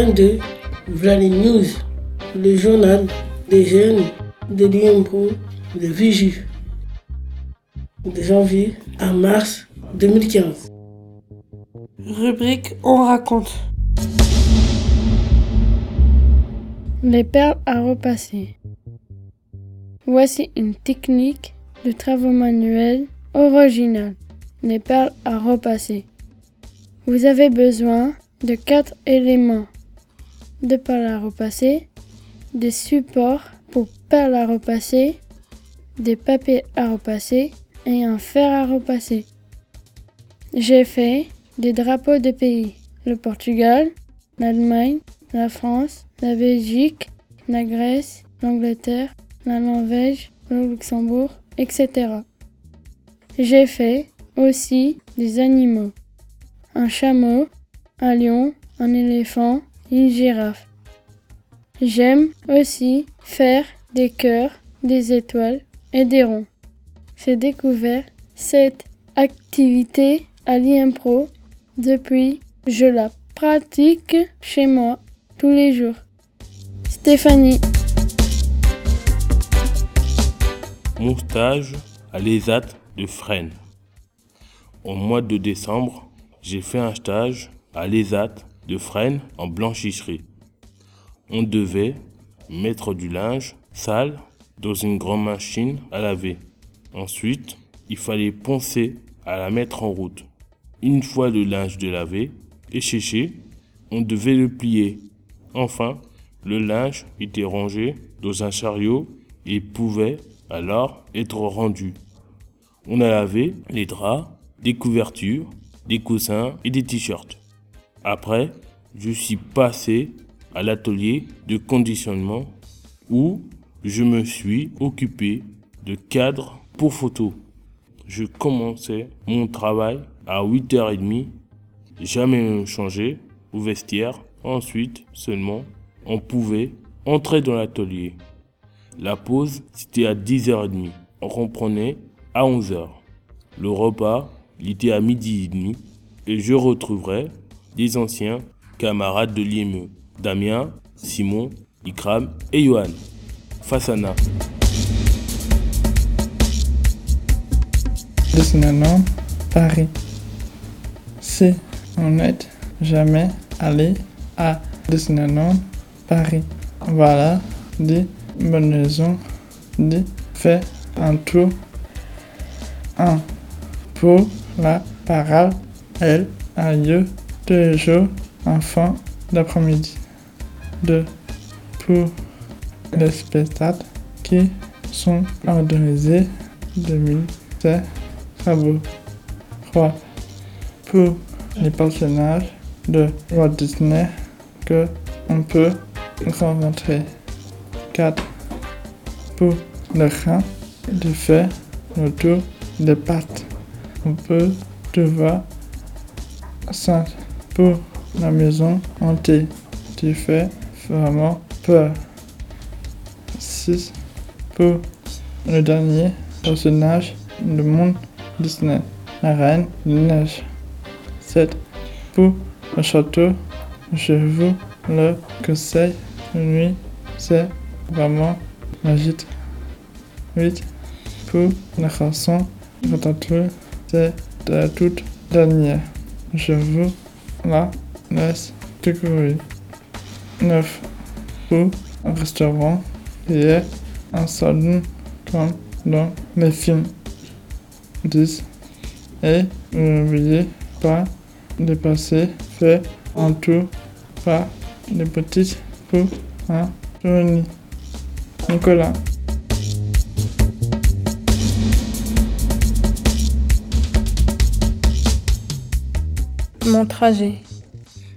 22, Vladi News, le journal des jeunes de l'IMPRO de Vigie, de janvier à mars 2015. Rubrique On raconte. Les perles à repasser. Voici une technique de travaux manuels originale. Les perles à repasser. Vous avez besoin de quatre éléments. De perles à repasser, des supports pour perles à repasser, des papiers à repasser et un fer à repasser. J'ai fait des drapeaux de pays. Le Portugal, l'Allemagne, la France, la Belgique, la Grèce, l'Angleterre, la Norvège, le Luxembourg, etc. J'ai fait aussi des animaux. Un chameau, un lion, un éléphant, une girafe. J'aime aussi faire des cœurs, des étoiles et des ronds. J'ai découvert cette activité à l'IMPRO depuis je la pratique chez moi tous les jours. Stéphanie. Mon stage à l'ESAT de Fresnes. Au mois de décembre, j'ai fait un stage à l'ESAT de Fresnes en blanchisserie. On devait mettre du linge sale dans une grande machine à laver. Ensuite, il fallait poncer à la mettre en route. Une fois le linge de laver et séché, on devait le plier. Enfin, le linge était rangé dans un chariot et pouvait alors être rendu. On a lavé les draps, des couvertures, des coussins et des t-shirts. Après, je suis passé à l'atelier de conditionnement où je me suis occupé de cadres pour photos. Je commençais mon travail à 8h30, jamais changé au vestiaire. Ensuite, seulement, on pouvait entrer dans l'atelier. La pause, c'était à 10h30. On reprenait à 11h. Le repas, il était à midi et demi. Et je retrouverai des anciens camarades de l'IME. Damien, Simon, Ikram et Johan. Fassana. Disneyland Paris. Si on n'est jamais allé à Disneyland Paris, voilà des bonnes raisons de faire un tour. 1. Pour la parole, elle a lieu jours en fin d'après-midi. 2. Pour les spectacles qui sont organisés de ces travaux. 3. Pour les personnages de Walt Disney que on peut rencontrer. 4. Pour le rein de faire le tour des pattes. On peut trouver 5. Pour la maison hantée qui fait vraiment peur. 6. Pour le dernier personnage du monde Disney, la reine de neige. 7. Pour le château, je vous le conseille. Lui, c'est vraiment magique. 8. Pour la chanson Ratatouille, c'est la toute dernière. Je vous la laisse découvrir. 9. Pour un restaurant est un salon comme dans les films. 10. Et n'oubliez pas de passer fait en tout par les petites pour un journée. Nicolas. Mon trajet.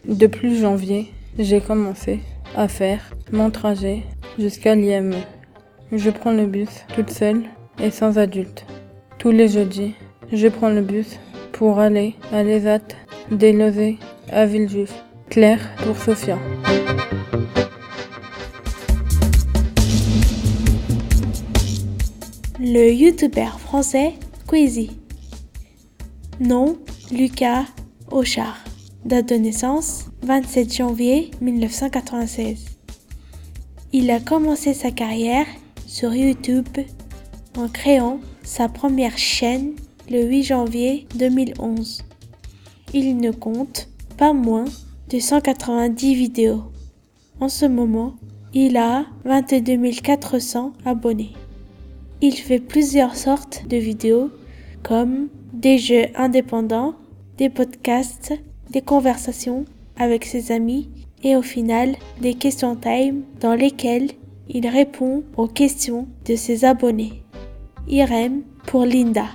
Depuis janvier, j'ai commencé à faire mon trajet jusqu'à l'IME. Je prends le bus toute seule et sans adulte. Tous les jeudis, je prends le bus pour aller à l'ESAT des à Villejuif. Claire pour Sophia. Le youtubeur français Queasy. Nom Lucas Date de naissance 27 janvier 1996. Il a commencé sa carrière sur YouTube en créant sa première chaîne le 8 janvier 2011. Il ne compte pas moins de 190 vidéos. En ce moment, il a 22 400 abonnés. Il fait plusieurs sortes de vidéos comme des jeux indépendants, des podcasts, des conversations avec ses amis et au final des questions time dans lesquelles il répond aux questions de ses abonnés. Irem pour Linda.